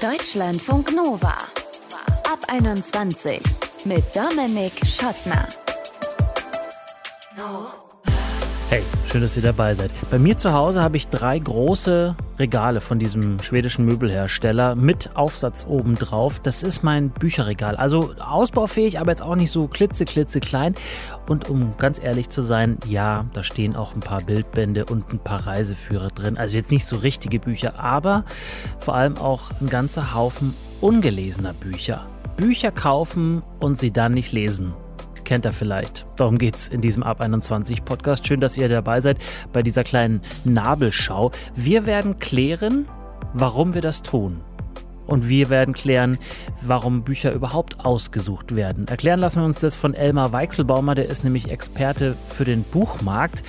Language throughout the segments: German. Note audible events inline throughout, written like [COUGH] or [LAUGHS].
Deutschlandfunk Nova. Ab 21 mit Dominik Schottner. Hey, schön, dass ihr dabei seid. Bei mir zu Hause habe ich drei große Regale von diesem schwedischen Möbelhersteller mit Aufsatz oben drauf. Das ist mein Bücherregal. Also ausbaufähig, aber jetzt auch nicht so klitze, klitze klein. Und um ganz ehrlich zu sein, ja, da stehen auch ein paar Bildbände und ein paar Reiseführer drin. Also jetzt nicht so richtige Bücher, aber vor allem auch ein ganzer Haufen ungelesener Bücher. Bücher kaufen und sie dann nicht lesen kennt er vielleicht. Darum geht es in diesem Ab 21 Podcast. Schön, dass ihr dabei seid bei dieser kleinen Nabelschau. Wir werden klären, warum wir das tun. Und wir werden klären, warum Bücher überhaupt ausgesucht werden. Erklären lassen wir uns das von Elmar Weichselbaumer, der ist nämlich Experte für den Buchmarkt.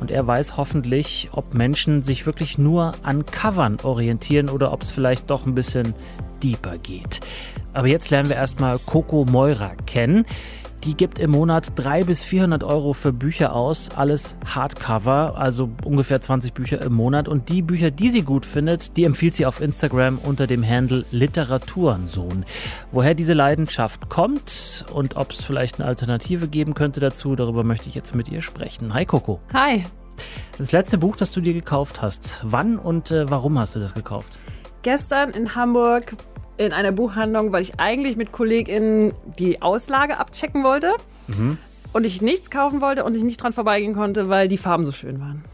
Und er weiß hoffentlich, ob Menschen sich wirklich nur an Covern orientieren oder ob es vielleicht doch ein bisschen deeper geht. Aber jetzt lernen wir erstmal Coco Moira kennen. Die gibt im Monat 300 bis 400 Euro für Bücher aus, alles Hardcover, also ungefähr 20 Bücher im Monat. Und die Bücher, die sie gut findet, die empfiehlt sie auf Instagram unter dem Handle Literaturensohn. Woher diese Leidenschaft kommt und ob es vielleicht eine Alternative geben könnte dazu, darüber möchte ich jetzt mit ihr sprechen. Hi Coco. Hi. Das letzte Buch, das du dir gekauft hast, wann und äh, warum hast du das gekauft? Gestern in Hamburg in einer Buchhandlung, weil ich eigentlich mit KollegInnen die Auslage abchecken wollte mhm. und ich nichts kaufen wollte und ich nicht dran vorbeigehen konnte, weil die Farben so schön waren.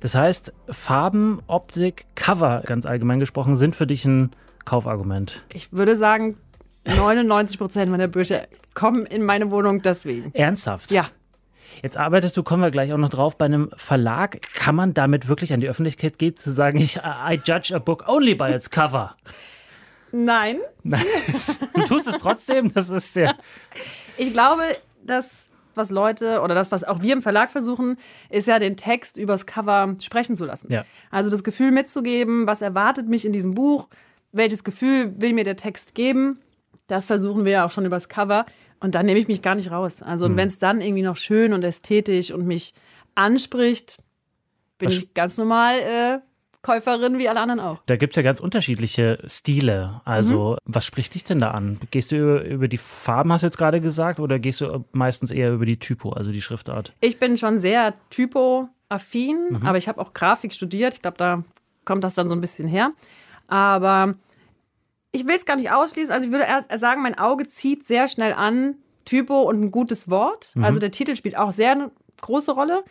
Das heißt, Farben, Optik, Cover ganz allgemein gesprochen sind für dich ein Kaufargument. Ich würde sagen, 99 Prozent meiner Bücher kommen in meine Wohnung deswegen. Ernsthaft? Ja. Jetzt arbeitest du, kommen wir gleich auch noch drauf, bei einem Verlag. Kann man damit wirklich an die Öffentlichkeit gehen, zu sagen, ich, I judge a book only by its cover? Nein. du tust es trotzdem, das ist ja. Ich glaube, dass was Leute oder das, was auch wir im Verlag versuchen, ist ja den Text übers Cover sprechen zu lassen. Ja. Also das Gefühl mitzugeben, was erwartet mich in diesem Buch, welches Gefühl will mir der Text geben. Das versuchen wir ja auch schon übers Cover. Und dann nehme ich mich gar nicht raus. Also, mhm. wenn es dann irgendwie noch schön und ästhetisch und mich anspricht, bin was ich ganz normal äh, Käuferin wie alle anderen auch. Da gibt es ja ganz unterschiedliche Stile. Also, mhm. was spricht dich denn da an? Gehst du über, über die Farben, hast du jetzt gerade gesagt, oder gehst du meistens eher über die Typo, also die Schriftart? Ich bin schon sehr Typo-affin, mhm. aber ich habe auch Grafik studiert. Ich glaube, da kommt das dann so ein bisschen her. Aber ich will es gar nicht ausschließen. Also, ich würde eher sagen, mein Auge zieht sehr schnell an Typo und ein gutes Wort. Mhm. Also, der Titel spielt auch sehr eine große Rolle.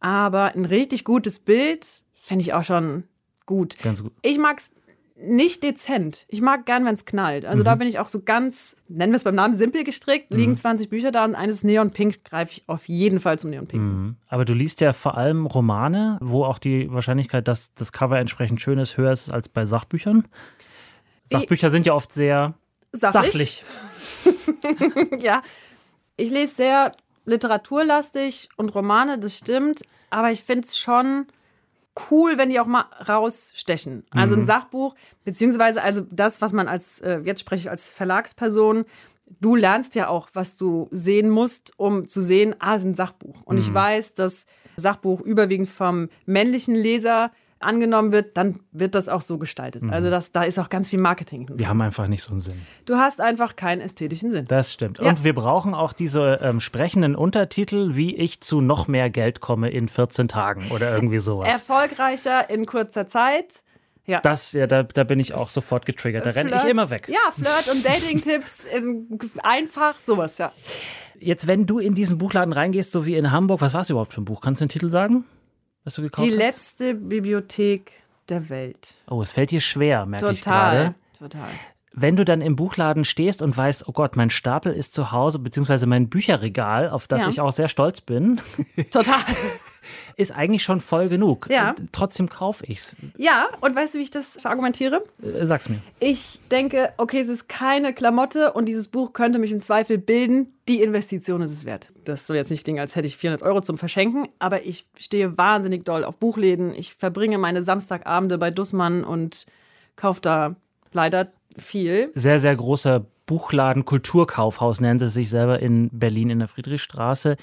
Aber ein richtig gutes Bild Fände ich auch schon gut. Ganz gut. Ich mag es nicht dezent. Ich mag gern, wenn es knallt. Also mhm. da bin ich auch so ganz, nennen wir es beim Namen, simpel gestrickt. Liegen 20 mhm. Bücher da und eines Neon Pink greife ich auf jeden Fall zum Neon Pink. Mhm. Aber du liest ja vor allem Romane, wo auch die Wahrscheinlichkeit, dass das Cover entsprechend schön ist, höher ist als bei Sachbüchern. Sachbücher ich, sind ja oft sehr sachlich. sachlich. [LAUGHS] ja, ich lese sehr literaturlastig und Romane, das stimmt. Aber ich finde es schon cool, wenn die auch mal rausstechen. Also ein mhm. Sachbuch, beziehungsweise also das, was man als, äh, jetzt spreche ich als Verlagsperson, du lernst ja auch, was du sehen musst, um zu sehen, ah, es ist ein Sachbuch. Und mhm. ich weiß, dass Sachbuch überwiegend vom männlichen Leser angenommen wird, dann wird das auch so gestaltet. Mhm. Also das, da ist auch ganz viel Marketing. Drin. Wir haben einfach nicht so einen Sinn. Du hast einfach keinen ästhetischen Sinn. Das stimmt. Ja. Und wir brauchen auch diese ähm, sprechenden Untertitel, wie ich zu noch mehr Geld komme in 14 Tagen oder irgendwie sowas. Erfolgreicher in kurzer Zeit. Ja. Das, ja, da, da bin ich auch sofort getriggert. Da renne ich immer weg. Ja, Flirt- und Dating-Tipps einfach, sowas, ja. Jetzt, wenn du in diesen Buchladen reingehst, so wie in Hamburg, was war es überhaupt für ein Buch? Kannst du den Titel sagen? Was du gekauft Die hast? letzte Bibliothek der Welt. Oh, es fällt dir schwer, merke total, ich gerade. Total. Wenn du dann im Buchladen stehst und weißt, oh Gott, mein Stapel ist zu Hause, beziehungsweise mein Bücherregal, auf das ja. ich auch sehr stolz bin. Total. [LAUGHS] ist eigentlich schon voll genug. Ja. Trotzdem kaufe ich es. Ja, und weißt du, wie ich das verargumentiere? Äh, sag's mir. Ich denke, okay, es ist keine Klamotte und dieses Buch könnte mich im Zweifel bilden. Die Investition ist es wert. Das soll jetzt nicht klingen, als hätte ich 400 Euro zum Verschenken, aber ich stehe wahnsinnig doll auf Buchläden. Ich verbringe meine Samstagabende bei Dussmann und kaufe da leider viel. Sehr, sehr großer Buchladen, Kulturkaufhaus nennt es sich selber in Berlin in der Friedrichstraße.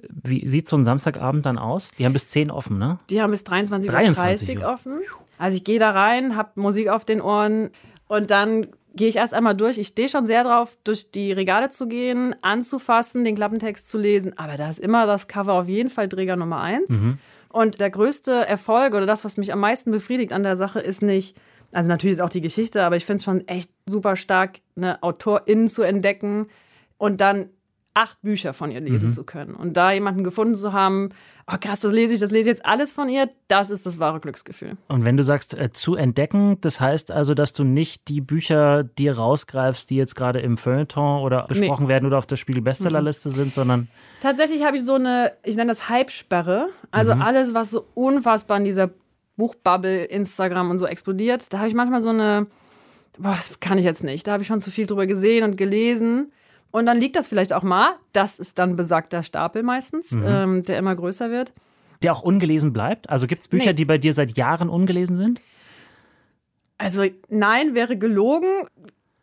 Wie sieht so ein Samstagabend dann aus? Die haben bis 10 offen, ne? Die haben bis 23.30 Uhr offen. Also ich gehe da rein, habe Musik auf den Ohren, Und dann gehe ich erst einmal durch. Ich stehe schon sehr drauf, durch die Regale zu gehen, anzufassen, den Klappentext zu lesen. Aber da ist immer das Cover auf jeden Fall Träger Nummer eins. Mhm. Und der größte Erfolg oder das, was mich am meisten befriedigt an der Sache, ist nicht, also natürlich ist auch die Geschichte, aber ich finde es schon echt super stark, eine Autorin zu entdecken und dann acht Bücher von ihr lesen Mhm. zu können. Und da jemanden gefunden zu haben, oh krass, das lese ich, das lese ich jetzt alles von ihr, das ist das wahre Glücksgefühl. Und wenn du sagst, äh, zu entdecken, das heißt also, dass du nicht die Bücher dir rausgreifst, die jetzt gerade im Feuilleton oder besprochen werden oder auf der Spiegel-Bestsellerliste sind, sondern Tatsächlich habe ich so eine, ich nenne das Hype-Sperre. Also alles, was so unfassbar in dieser Buchbubble, Instagram und so explodiert, da habe ich manchmal so eine, boah, das kann ich jetzt nicht. Da habe ich schon zu viel drüber gesehen und gelesen. Und dann liegt das vielleicht auch mal. Das ist dann besagter Stapel meistens, ähm, der immer größer wird. der auch ungelesen bleibt? Also gibt es Bücher, Nee. die bei dir seit Jahren ungelesen sind? Also nein wäre gelogen.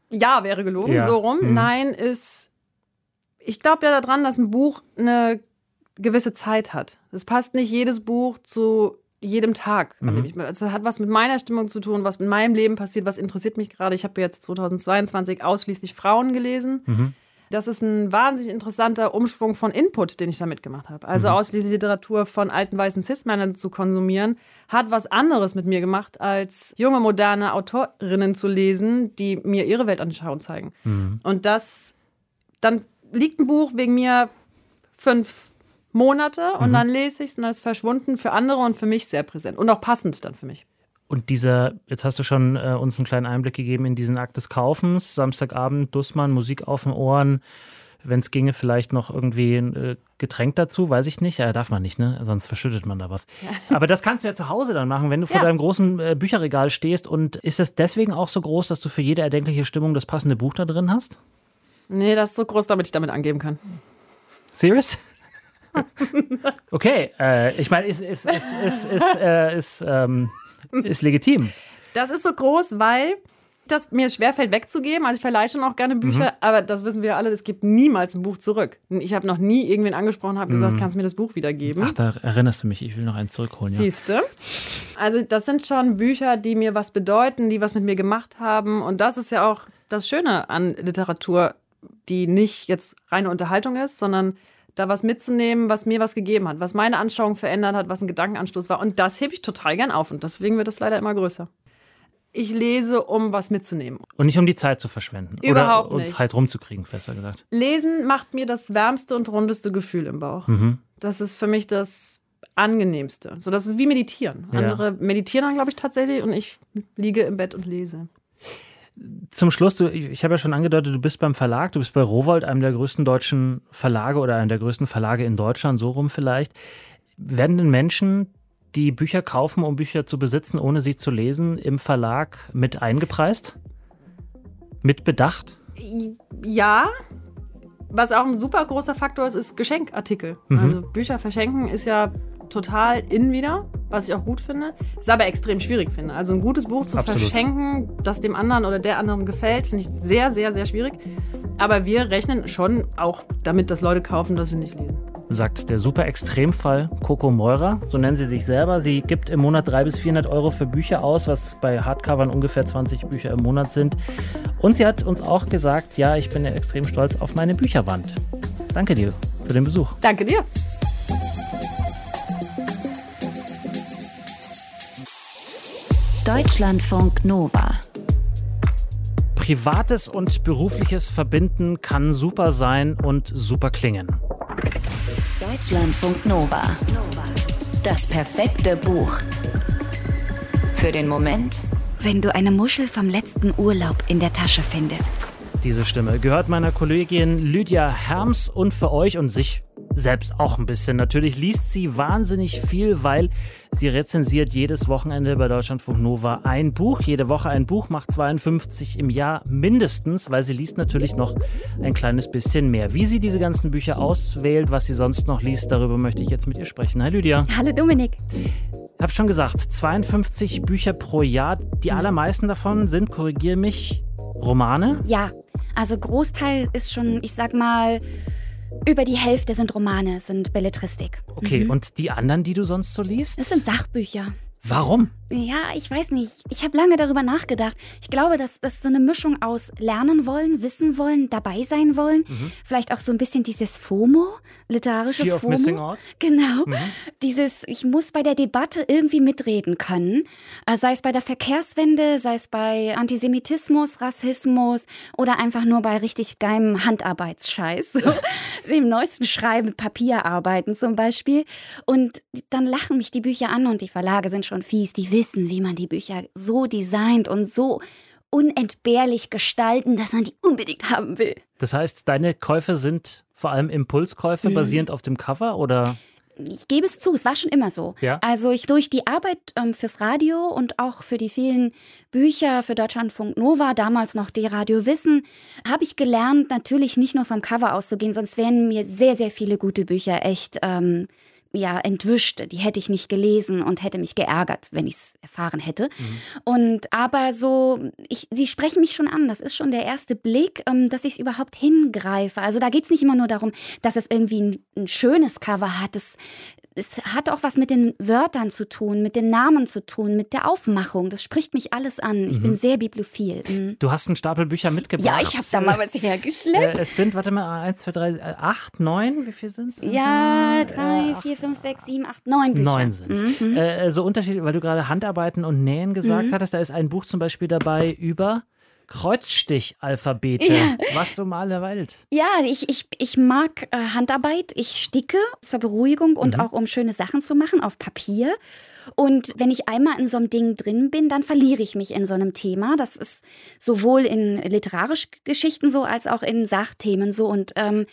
Ja wäre gelogen, Ja. so rum. Mhm. Nein ist, ich glaube ja daran, dass ein Buch eine gewisse Zeit hat. Es passt nicht jedes Buch zu jedem Tag. Mhm. ich- Es hat was mit meiner Stimmung zu tun, was mit meinem Leben passiert, was interessiert mich gerade. Ich habe jetzt 2022 ausschließlich Frauen gelesen. Mhm. Das ist ein wahnsinnig interessanter Umschwung von Input, den ich da mitgemacht habe. Also ausschließlich Literatur von alten weißen Cis-Männern zu konsumieren, hat was anderes mit mir gemacht, als junge, moderne Autorinnen zu lesen, die mir ihre Weltanschauung zeigen. Und das, dann liegt ein Buch wegen mir fünf Monate und dann lese ich es und dann ist es verschwunden für andere und für mich sehr präsent und auch passend dann für mich. Und dieser, jetzt hast du schon äh, uns einen kleinen Einblick gegeben in diesen Akt des Kaufens. Samstagabend, Dussmann, Musik auf den Ohren. Wenn es ginge, vielleicht noch irgendwie ein äh, Getränk dazu, weiß ich nicht. Ja, darf man nicht, ne? Sonst verschüttet man da was. Aber das kannst du ja zu Hause dann machen, wenn du vor Ja. deinem großen äh, Bücherregal stehst. Und ist das deswegen auch so groß, dass du für jede erdenkliche Stimmung das passende Buch da drin hast? Nee, das ist so groß, damit ich damit angeben kann. Serious? [LAUGHS] Okay, äh, ich meine, ist, ist, ist, ist, ist, äh, ist, ähm, ist legitim. Das ist so groß, weil das mir schwerfällt wegzugeben. Also ich verleihe schon auch gerne Bücher, aber das wissen wir alle, es gibt niemals ein Buch zurück. Ich habe noch nie irgendwen angesprochen, habe gesagt, kannst du mir das Buch wiedergeben? Ach, da erinnerst du mich. Ich will noch eins zurückholen. Ja. Siehst du? Also das sind schon Bücher, die mir was bedeuten, die was mit mir gemacht haben. Und das ist ja auch das Schöne an Literatur, die nicht jetzt reine Unterhaltung ist, sondern da was mitzunehmen, was mir was gegeben hat, was meine Anschauung verändert hat, was ein Gedankenanstoß war. Und das hebe ich total gern auf. Und deswegen wird das leider immer größer. Ich lese, um was mitzunehmen. Und nicht um die Zeit zu verschwenden. Überhaupt Oder um nicht. Zeit rumzukriegen, besser gesagt. Lesen macht mir das wärmste und rundeste Gefühl im Bauch. Mhm. Das ist für mich das angenehmste. So, das ist wie meditieren. Ja. Andere meditieren dann, glaube ich, tatsächlich und ich liege im Bett und lese. Zum Schluss, du, ich ich habe ja schon angedeutet, du bist beim Verlag, du bist bei Rowold, einem der größten deutschen Verlage oder einem der größten Verlage in Deutschland, so rum vielleicht. Werden denn Menschen, die Bücher kaufen, um Bücher zu besitzen, ohne sie zu lesen, im Verlag mit eingepreist? Mit bedacht? Ja. Was auch ein super großer Faktor ist, ist Geschenkartikel. Mhm. Also Bücher verschenken ist ja total in wieder, was ich auch gut finde. Ist aber extrem schwierig finde. Also ein gutes Buch zu Absolut. verschenken, das dem anderen oder der anderen gefällt, finde ich sehr, sehr, sehr schwierig. Aber wir rechnen schon auch damit, dass Leute kaufen, dass sie nicht lesen. sagt der super Extremfall Coco Meurer. So nennen sie sich selber. Sie gibt im Monat 300 bis 400 Euro für Bücher aus, was bei Hardcovern ungefähr 20 Bücher im Monat sind. Und sie hat uns auch gesagt, ja, ich bin ja extrem stolz auf meine Bücherwand. Danke dir für den Besuch. Danke dir. Deutschlandfunk Nova. Privates und berufliches verbinden kann super sein und super klingen. Deutschlandfunk Nova. Das perfekte Buch. Für den Moment, Wenn du eine Muschel vom letzten Urlaub in der Tasche findest. Diese Stimme gehört meiner Kollegin Lydia Herms und für euch und sich selbst auch ein bisschen. Natürlich liest sie wahnsinnig viel, weil sie rezensiert jedes Wochenende bei Deutschlandfunk Nova ein Buch. Jede Woche ein Buch, macht 52 im Jahr mindestens, weil sie liest natürlich noch ein kleines bisschen mehr. Wie sie diese ganzen Bücher auswählt, was sie sonst noch liest, darüber möchte ich jetzt mit ihr sprechen. Hi Lydia. Hallo Dominik. Ich habe schon gesagt, 52 Bücher pro Jahr. Die allermeisten davon sind, korrigier mich, Romane. Ja, also Großteil ist schon, ich sag mal, über die Hälfte sind Romane, sind Belletristik. Okay, und die anderen, die du sonst so liest? Das sind Sachbücher. Warum? Ja, ich weiß nicht. Ich habe lange darüber nachgedacht. Ich glaube, dass das so eine Mischung aus lernen wollen, wissen wollen, dabei sein wollen. Mhm. Vielleicht auch so ein bisschen dieses FOMO, literarisches Fear FOMO. Of missing out. [LAUGHS] Genau. Mhm. Dieses, ich muss bei der Debatte irgendwie mitreden können. Äh, sei es bei der Verkehrswende, sei es bei Antisemitismus, Rassismus oder einfach nur bei richtig geilem Handarbeitsscheiß. So, [LAUGHS] dem neuesten Schreiben, Papierarbeiten zum Beispiel. Und dann lachen mich die Bücher an und die Verlage sind schon fies. Die wissen, wie man die Bücher so designt und so unentbehrlich gestalten, dass man die unbedingt haben will. Das heißt, deine Käufe sind vor allem Impulskäufe mhm. basierend auf dem Cover oder? Ich gebe es zu, es war schon immer so. Ja? Also ich durch die Arbeit ähm, fürs Radio und auch für die vielen Bücher für Deutschlandfunk Nova, damals noch die Radio Wissen, habe ich gelernt, natürlich nicht nur vom Cover auszugehen, sonst wären mir sehr, sehr viele gute Bücher echt ähm, ja entwischt. Die hätte ich nicht gelesen und hätte mich geärgert, wenn ich es erfahren hätte. Mhm. Und aber so, ich, sie sprechen mich schon an. Das ist schon der erste Blick, ähm, dass ich es überhaupt hingreife. Also da geht es nicht immer nur darum, dass es irgendwie ein, ein schönes Cover hat. Es, es hat auch was mit den Wörtern zu tun, mit den Namen zu tun, mit der Aufmachung. Das spricht mich alles an. Ich mhm. bin sehr bibliophil. Mhm. Du hast einen Stapel Bücher mitgebracht. Ja, ich habe da mal was hergeschleppt. Äh, es sind, warte mal, eins, zwei, drei, äh, acht, neun, wie viel sind es? Ja, drei, äh, vier, fünf, sechs, sieben, acht, neun Bücher. Neun sind es. Mhm. Äh, so unterschiedlich, weil du gerade Handarbeiten und Nähen gesagt mhm. hattest. Da ist ein Buch zum Beispiel dabei über Kreuzstichalphabete. Ja. Was um alle Welt. Ja, ich, ich, ich mag äh, Handarbeit. Ich sticke zur Beruhigung und mhm. auch um schöne Sachen zu machen auf Papier. Und wenn ich einmal in so einem Ding drin bin, dann verliere ich mich in so einem Thema. Das ist sowohl in literarischen Geschichten so als auch in Sachthemen so. Und ähm,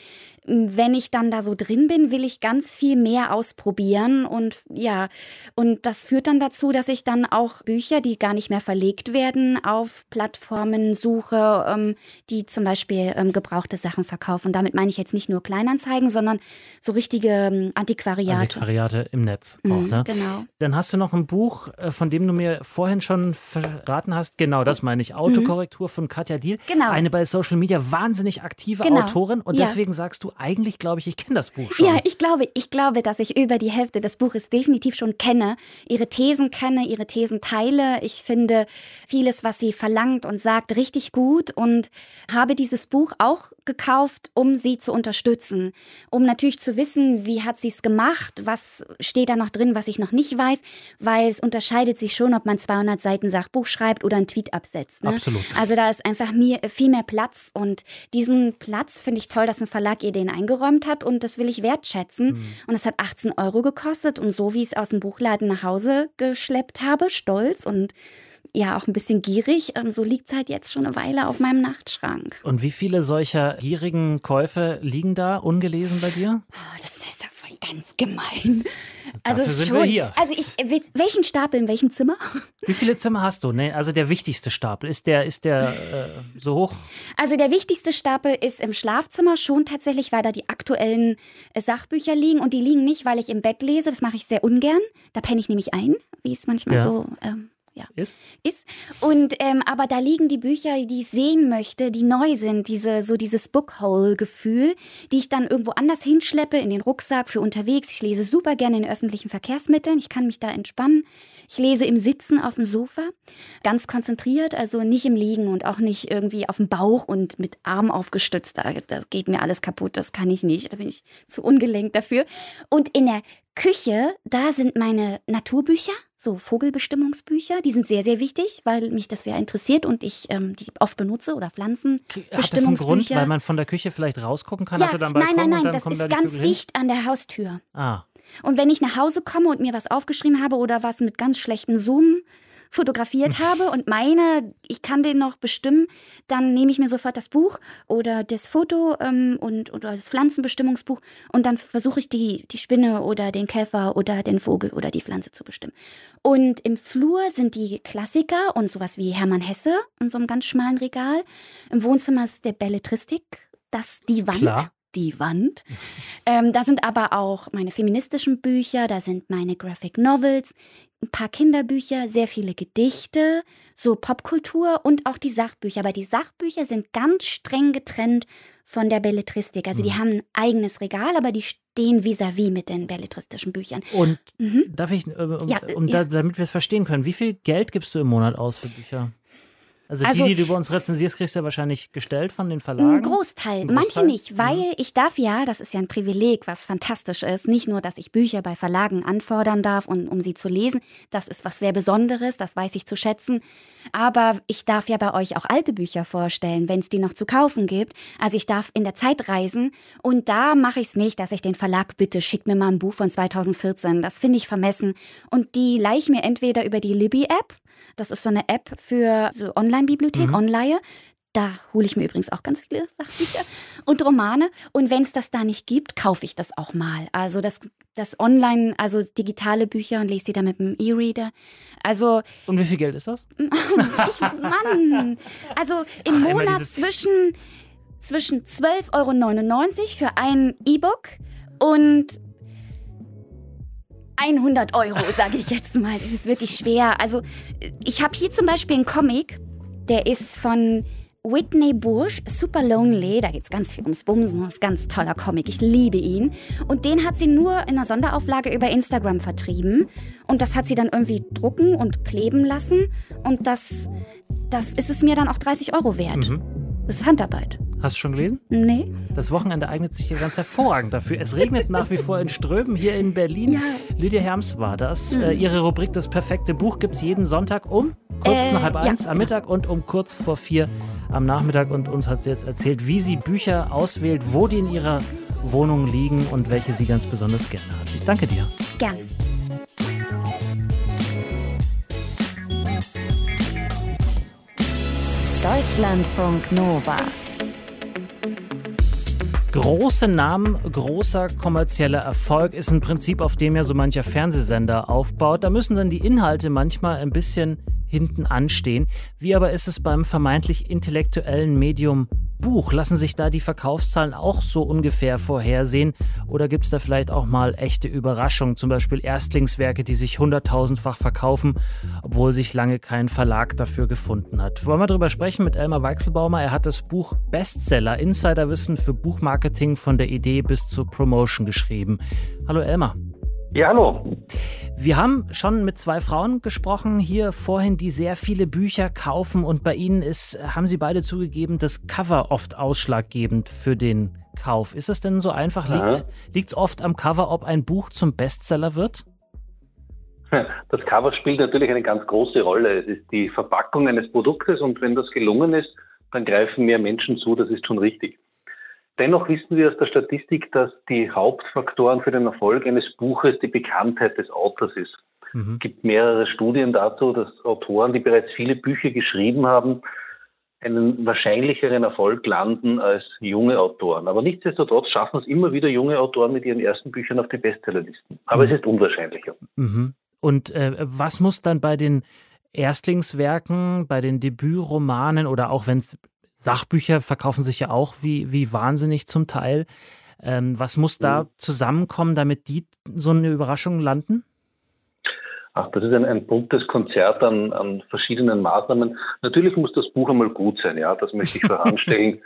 wenn ich dann da so drin bin, will ich ganz viel mehr ausprobieren und ja, und das führt dann dazu, dass ich dann auch Bücher, die gar nicht mehr verlegt werden, auf Plattformen suche, ähm, die zum Beispiel ähm, gebrauchte Sachen verkaufen. Und damit meine ich jetzt nicht nur Kleinanzeigen, sondern so richtige ähm, Antiquariate. Antiquariate im Netz auch, mhm, ne? Genau. Dann hast du noch ein Buch, äh, von dem du mir vorhin schon verraten hast. Genau, das meine ich. Autokorrektur mhm. von Katja Diel. Genau. Eine bei Social Media wahnsinnig aktive genau. Autorin. Und ja. deswegen sagst du, eigentlich glaube ich, ich kenne das Buch schon. Ja, ich glaube, ich glaube, dass ich über die Hälfte des Buches definitiv schon kenne, ihre Thesen kenne, ihre Thesen teile. Ich finde vieles, was sie verlangt und sagt, richtig gut und habe dieses Buch auch gekauft, um sie zu unterstützen, um natürlich zu wissen, wie hat sie es gemacht, was steht da noch drin, was ich noch nicht weiß, weil es unterscheidet sich schon, ob man 200 Seiten Sachbuch schreibt oder einen Tweet absetzt. Ne? Absolut. Also da ist einfach mir viel mehr Platz und diesen Platz finde ich toll, dass ein Verlag ihr den eingeräumt hat und das will ich wertschätzen. Mhm. Und es hat 18 Euro gekostet und so wie ich es aus dem Buchladen nach Hause geschleppt habe, stolz und ja auch ein bisschen gierig. Ähm, so liegt es halt jetzt schon eine Weile auf meinem Nachtschrank. Und wie viele solcher gierigen Käufe liegen da ungelesen bei dir? Oh, das ist ganz gemein. Also Dafür sind schon, wir hier. Also ich, welchen Stapel in welchem Zimmer? [LAUGHS] Wie viele Zimmer hast du? Ne? Also der wichtigste Stapel, ist der, ist der äh, so hoch? Also der wichtigste Stapel ist im Schlafzimmer schon tatsächlich, weil da die aktuellen äh, Sachbücher liegen. Und die liegen nicht, weil ich im Bett lese, das mache ich sehr ungern. Da penne ich nämlich ein, wie es manchmal ja. so ähm, ja. Ist? Ist. Und ähm, aber da liegen die Bücher, die ich sehen möchte, die neu sind, diese, so dieses Bookhole-Gefühl, die ich dann irgendwo anders hinschleppe, in den Rucksack für unterwegs. Ich lese super gerne in öffentlichen Verkehrsmitteln. Ich kann mich da entspannen. Ich lese im Sitzen auf dem Sofa, ganz konzentriert, also nicht im Liegen und auch nicht irgendwie auf dem Bauch und mit Arm aufgestützt. Da, da geht mir alles kaputt, das kann ich nicht. Da bin ich zu ungelenkt dafür. Und in der Küche, da sind meine Naturbücher, so Vogelbestimmungsbücher. Die sind sehr, sehr wichtig, weil mich das sehr interessiert und ich ähm, die oft benutze oder Pflanzenbestimmungsbücher. Hat das einen Grund, weil man von der Küche vielleicht rausgucken kann? Ja, nein, nein, nein, das ist da ganz dicht an der Haustür. Ah. Und wenn ich nach Hause komme und mir was aufgeschrieben habe oder was mit ganz schlechtem Zoom fotografiert habe und meine, ich kann den noch bestimmen, dann nehme ich mir sofort das Buch oder das Foto ähm, und oder das Pflanzenbestimmungsbuch und dann versuche ich die, die Spinne oder den Käfer oder den Vogel oder die Pflanze zu bestimmen. Und im Flur sind die Klassiker und sowas wie Hermann Hesse in so einem ganz schmalen Regal. Im Wohnzimmer ist der Belletristik, das die Wand. Klar die Wand. [LAUGHS] Ähm, da sind aber auch meine feministischen Bücher, da sind meine Graphic Novels, ein paar Kinderbücher, sehr viele Gedichte, so Popkultur und auch die Sachbücher. Aber die Sachbücher sind ganz streng getrennt von der Belletristik. Also mhm. die haben ein eigenes Regal, aber die stehen vis-à-vis -vis mit den belletristischen Büchern. Und mhm. darf ich, äh, um, ja, um ja. Da, damit wir es verstehen können, wie viel Geld gibst du im Monat aus für Bücher? Also, also, die, die du bei uns rezensierst, kriegst du ja wahrscheinlich gestellt von den Verlagen? Ein Großteil, ein Großteil? manche nicht, weil ja. ich darf ja, das ist ja ein Privileg, was fantastisch ist, nicht nur, dass ich Bücher bei Verlagen anfordern darf, und, um sie zu lesen, das ist was sehr Besonderes, das weiß ich zu schätzen, aber ich darf ja bei euch auch alte Bücher vorstellen, wenn es die noch zu kaufen gibt. Also ich darf in der Zeit reisen und da mache ich es nicht, dass ich den Verlag bitte, schick mir mal ein Buch von 2014, das finde ich vermessen und die leihe ich mir entweder über die Libby-App, das ist so eine App für so Online-Bibliothek, mhm. Online. Da hole ich mir übrigens auch ganz viele [LAUGHS] Sachbücher und Romane. Und wenn es das da nicht gibt, kaufe ich das auch mal. Also das, das Online, also digitale Bücher und lese die dann mit dem E-Reader. Also. Und wie viel Geld ist das? [LAUGHS] ich, Mann! Also im Ach, Monat zwischen, zwischen 12,99 Euro für ein E-Book und 100 Euro, sage ich jetzt mal. Das ist wirklich schwer. Also ich habe hier zum Beispiel einen Comic, der ist von Whitney Bush, Super Lonely, da geht es ganz viel ums Bumsen, das ist ein ganz toller Comic, ich liebe ihn. Und den hat sie nur in einer Sonderauflage über Instagram vertrieben. Und das hat sie dann irgendwie drucken und kleben lassen. Und das, das ist es mir dann auch 30 Euro wert. Mhm. Das ist Handarbeit. Hast du schon gelesen? Nee. Das Wochenende eignet sich hier ganz hervorragend dafür. Es regnet nach wie vor in Strömen hier in Berlin. Ja. Lydia Herms war das. Mhm. Äh, ihre Rubrik Das perfekte Buch gibt es jeden Sonntag um kurz äh, nach halb eins ja. am Mittag und um kurz vor vier am Nachmittag. Und uns hat sie jetzt erzählt, wie sie Bücher auswählt, wo die in ihrer Wohnung liegen und welche sie ganz besonders gerne hat. Ich danke dir. Gern. Deutschlandfunk Nova. Große Namen, großer kommerzieller Erfolg ist ein Prinzip, auf dem ja so mancher Fernsehsender aufbaut. Da müssen dann die Inhalte manchmal ein bisschen hinten anstehen. Wie aber ist es beim vermeintlich intellektuellen Medium Buch? Lassen sich da die Verkaufszahlen auch so ungefähr vorhersehen? Oder gibt es da vielleicht auch mal echte Überraschungen, zum Beispiel Erstlingswerke, die sich hunderttausendfach verkaufen, obwohl sich lange kein Verlag dafür gefunden hat? Wollen wir darüber sprechen mit Elmar Weichselbaumer? Er hat das Buch Bestseller Insiderwissen für Buchmarketing von der Idee bis zur Promotion geschrieben. Hallo Elmar. Ja, hallo. Wir haben schon mit zwei Frauen gesprochen hier vorhin, die sehr viele Bücher kaufen und bei ihnen ist, haben sie beide zugegeben, das Cover oft ausschlaggebend für den Kauf. Ist es denn so einfach? Liegt es oft am Cover, ob ein Buch zum Bestseller wird? Das Cover spielt natürlich eine ganz große Rolle. Es ist die Verpackung eines Produktes und wenn das gelungen ist, dann greifen mehr Menschen zu. Das ist schon richtig. Dennoch wissen wir aus der Statistik, dass die Hauptfaktoren für den Erfolg eines Buches die Bekanntheit des Autors ist. Mhm. Es gibt mehrere Studien dazu, dass Autoren, die bereits viele Bücher geschrieben haben, einen wahrscheinlicheren Erfolg landen als junge Autoren. Aber nichtsdestotrotz schaffen es immer wieder junge Autoren mit ihren ersten Büchern auf die Bestsellerlisten. Aber mhm. es ist unwahrscheinlicher. Mhm. Und äh, was muss dann bei den Erstlingswerken, bei den Debütromanen oder auch wenn es Sachbücher verkaufen sich ja auch wie, wie wahnsinnig zum Teil. Ähm, was muss da mhm. zusammenkommen, damit die so eine Überraschung landen? Ach, das ist ein, ein buntes Konzert an, an verschiedenen Maßnahmen. Natürlich muss das Buch einmal gut sein, ja, das möchte ich voranstellen.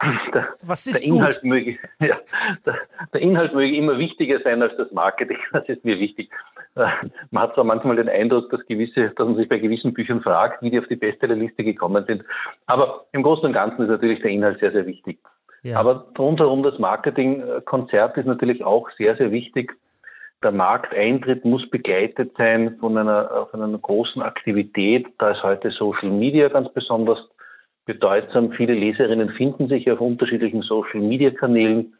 [LAUGHS] der, Was ist der Inhalt gut? Möge, ja, der, der, Inhalt möge immer wichtiger sein als das Marketing. Das ist mir wichtig. Man hat zwar manchmal den Eindruck, dass gewisse, dass man sich bei gewissen Büchern fragt, wie die auf die Bestsellerliste gekommen sind. Aber im Großen und Ganzen ist natürlich der Inhalt sehr, sehr wichtig. Ja. Aber rundherum das Marketingkonzert ist natürlich auch sehr, sehr wichtig der Markteintritt muss begleitet sein von einer, von einer großen Aktivität. Da ist heute Social Media ganz besonders bedeutsam. Viele Leserinnen finden sich auf unterschiedlichen Social Media Kanälen.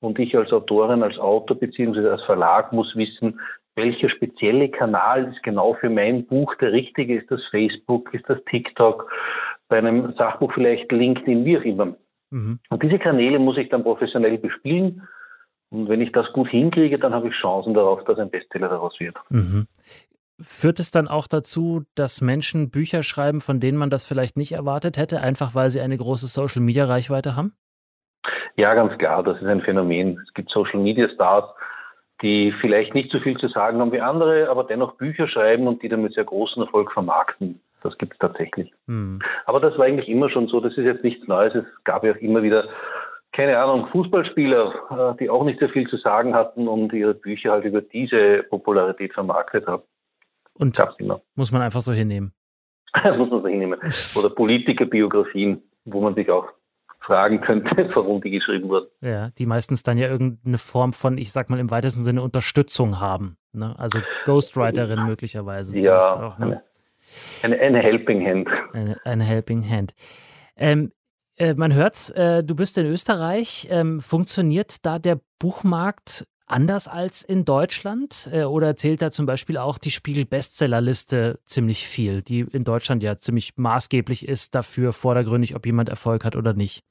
Und ich als Autorin, als Autor bzw. als Verlag muss wissen, welcher spezielle Kanal ist genau für mein Buch der richtige? Ist das Facebook? Ist das TikTok? Bei einem Sachbuch vielleicht LinkedIn, wie auch immer. Mhm. Und diese Kanäle muss ich dann professionell bespielen und wenn ich das gut hinkriege, dann habe ich Chancen darauf, dass ein Bestseller daraus wird. Mhm. Führt es dann auch dazu, dass Menschen Bücher schreiben, von denen man das vielleicht nicht erwartet hätte, einfach weil sie eine große Social-Media-Reichweite haben? Ja, ganz klar, das ist ein Phänomen. Es gibt Social-Media-Stars, die vielleicht nicht so viel zu sagen haben wie andere, aber dennoch Bücher schreiben und die dann mit sehr großem Erfolg vermarkten. Das gibt es tatsächlich. Mhm. Aber das war eigentlich immer schon so. Das ist jetzt nichts Neues. Es gab ja auch immer wieder keine Ahnung, Fußballspieler, äh, die auch nicht sehr viel zu sagen hatten und ihre Bücher halt über diese Popularität vermarktet haben. Und muss man einfach so hinnehmen. [LAUGHS] muss man so hinnehmen. Oder Politikerbiografien, wo man sich auch fragen könnte, [LAUGHS] warum die geschrieben wurden. Ja, die meistens dann ja irgendeine Form von, ich sag mal im weitesten Sinne, Unterstützung haben. Ne? Also Ghostwriterin möglicherweise. Ja, auch, ne? eine, eine, Helping Hand. Eine, eine Helping Hand. Ähm, äh, man hört's, äh, du bist in Österreich. Ähm, funktioniert da der Buchmarkt anders als in Deutschland? Äh, oder zählt da zum Beispiel auch die Spiegel-Bestsellerliste ziemlich viel, die in Deutschland ja ziemlich maßgeblich ist dafür vordergründig, ob jemand Erfolg hat oder nicht?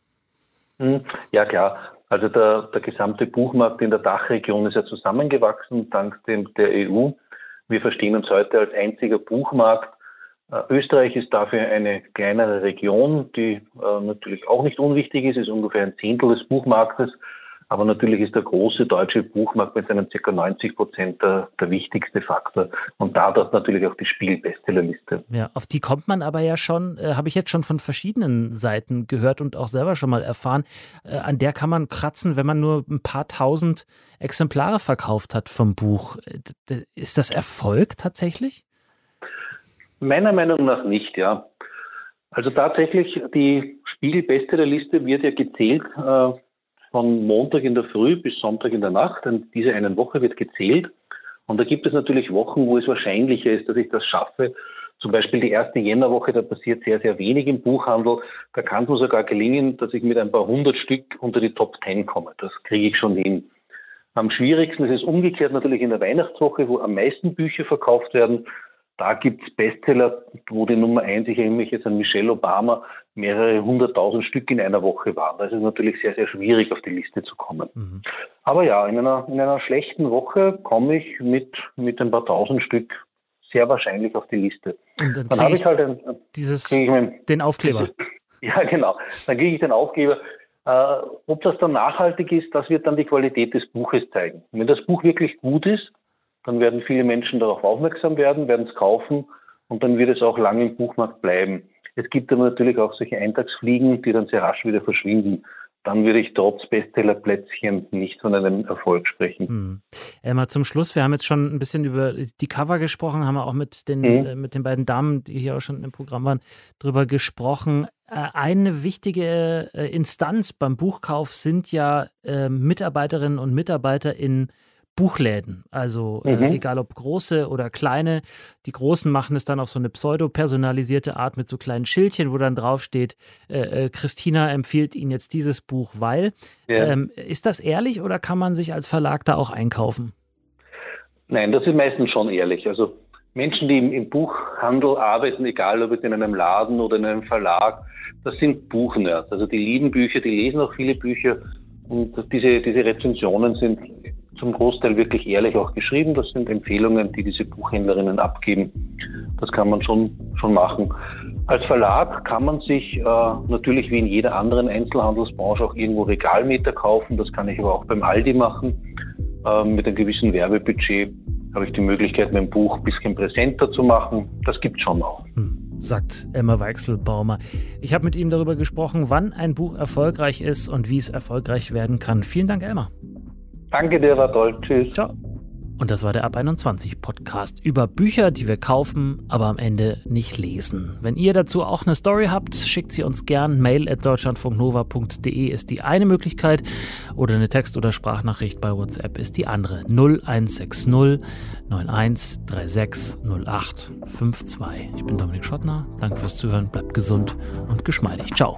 Hm, ja, klar. Also der, der gesamte Buchmarkt in der Dachregion ist ja zusammengewachsen dank dem, der EU. Wir verstehen uns heute als einziger Buchmarkt. Äh, Österreich ist dafür eine kleinere Region, die äh, natürlich auch nicht unwichtig ist, ist ungefähr ein Zehntel des Buchmarktes. Aber natürlich ist der große deutsche Buchmarkt mit seinen ca. 90 Prozent der, der, wichtigste Faktor. Und dadurch natürlich auch die Spiegel-Bestsellerliste. Ja, auf die kommt man aber ja schon, äh, habe ich jetzt schon von verschiedenen Seiten gehört und auch selber schon mal erfahren. Äh, an der kann man kratzen, wenn man nur ein paar tausend Exemplare verkauft hat vom Buch. Äh, ist das Erfolg tatsächlich? Meiner Meinung nach nicht, ja. Also tatsächlich, die Spiegel-Bestsellerliste wird ja gezählt äh, von Montag in der Früh bis Sonntag in der Nacht. Und diese eine Woche wird gezählt. Und da gibt es natürlich Wochen, wo es wahrscheinlicher ist, dass ich das schaffe. Zum Beispiel die erste Jännerwoche, da passiert sehr, sehr wenig im Buchhandel. Da kann es mir sogar gelingen, dass ich mit ein paar hundert Stück unter die Top Ten komme. Das kriege ich schon hin. Am schwierigsten ist es umgekehrt natürlich in der Weihnachtswoche, wo am meisten Bücher verkauft werden. Da gibt es Bestseller, wo die Nummer eins, ich erinnere mich jetzt an Michelle Obama, mehrere hunderttausend Stück in einer Woche waren. Da ist es natürlich sehr, sehr schwierig, auf die Liste zu kommen. Mhm. Aber ja, in einer, in einer schlechten Woche komme ich mit, mit ein paar tausend Stück sehr wahrscheinlich auf die Liste. Und dann, dann habe ich halt ein, dieses, mein, den Aufkleber. [LAUGHS] ja, genau. Dann kriege ich den Aufkleber. Äh, ob das dann nachhaltig ist, das wird dann die Qualität des Buches zeigen. Wenn das Buch wirklich gut ist, dann werden viele Menschen darauf aufmerksam werden, werden es kaufen und dann wird es auch lange im Buchmarkt bleiben. Es gibt aber natürlich auch solche Eintagsfliegen, die dann sehr rasch wieder verschwinden. Dann würde ich trotz Bestsellerplätzchen nicht von einem Erfolg sprechen. Hm. Emma, zum Schluss, wir haben jetzt schon ein bisschen über die Cover gesprochen, haben wir auch mit den, mhm. äh, mit den beiden Damen, die hier auch schon im Programm waren, drüber gesprochen. Äh, eine wichtige äh, Instanz beim Buchkauf sind ja äh, Mitarbeiterinnen und Mitarbeiter in Buchläden. Also äh, mhm. äh, egal ob große oder kleine. Die Großen machen es dann auf so eine pseudo-personalisierte Art mit so kleinen Schildchen, wo dann draufsteht, äh, äh, Christina empfiehlt Ihnen jetzt dieses Buch, weil. Ja. Ähm, ist das ehrlich oder kann man sich als Verlag da auch einkaufen? Nein, das ist meistens schon ehrlich. Also Menschen, die im, im Buchhandel arbeiten, egal ob in einem Laden oder in einem Verlag, das sind Buchnerds. Also die lieben Bücher, die lesen auch viele Bücher und diese, diese Rezensionen sind zum Großteil wirklich ehrlich auch geschrieben. Das sind Empfehlungen, die diese Buchhändlerinnen abgeben. Das kann man schon, schon machen. Als Verlag kann man sich äh, natürlich wie in jeder anderen Einzelhandelsbranche auch irgendwo Regalmeter kaufen. Das kann ich aber auch beim Aldi machen. Äh, mit einem gewissen Werbebudget habe ich die Möglichkeit, mein Buch ein bisschen präsenter zu machen. Das gibt schon auch. Hm sagt Emma Weichselbaumer. Ich habe mit ihm darüber gesprochen, wann ein Buch erfolgreich ist und wie es erfolgreich werden kann. Vielen Dank, Emma. Danke dir, war toll. Tschüss. Ciao. Und das war der Ab 21 Podcast über Bücher, die wir kaufen, aber am Ende nicht lesen. Wenn ihr dazu auch eine Story habt, schickt sie uns gern. Mail at deutschlandfunknova.de ist die eine Möglichkeit oder eine Text- oder Sprachnachricht bei WhatsApp ist die andere. 0160 9136 0852. Ich bin Dominik Schottner. Danke fürs Zuhören. Bleibt gesund und geschmeidig. Ciao.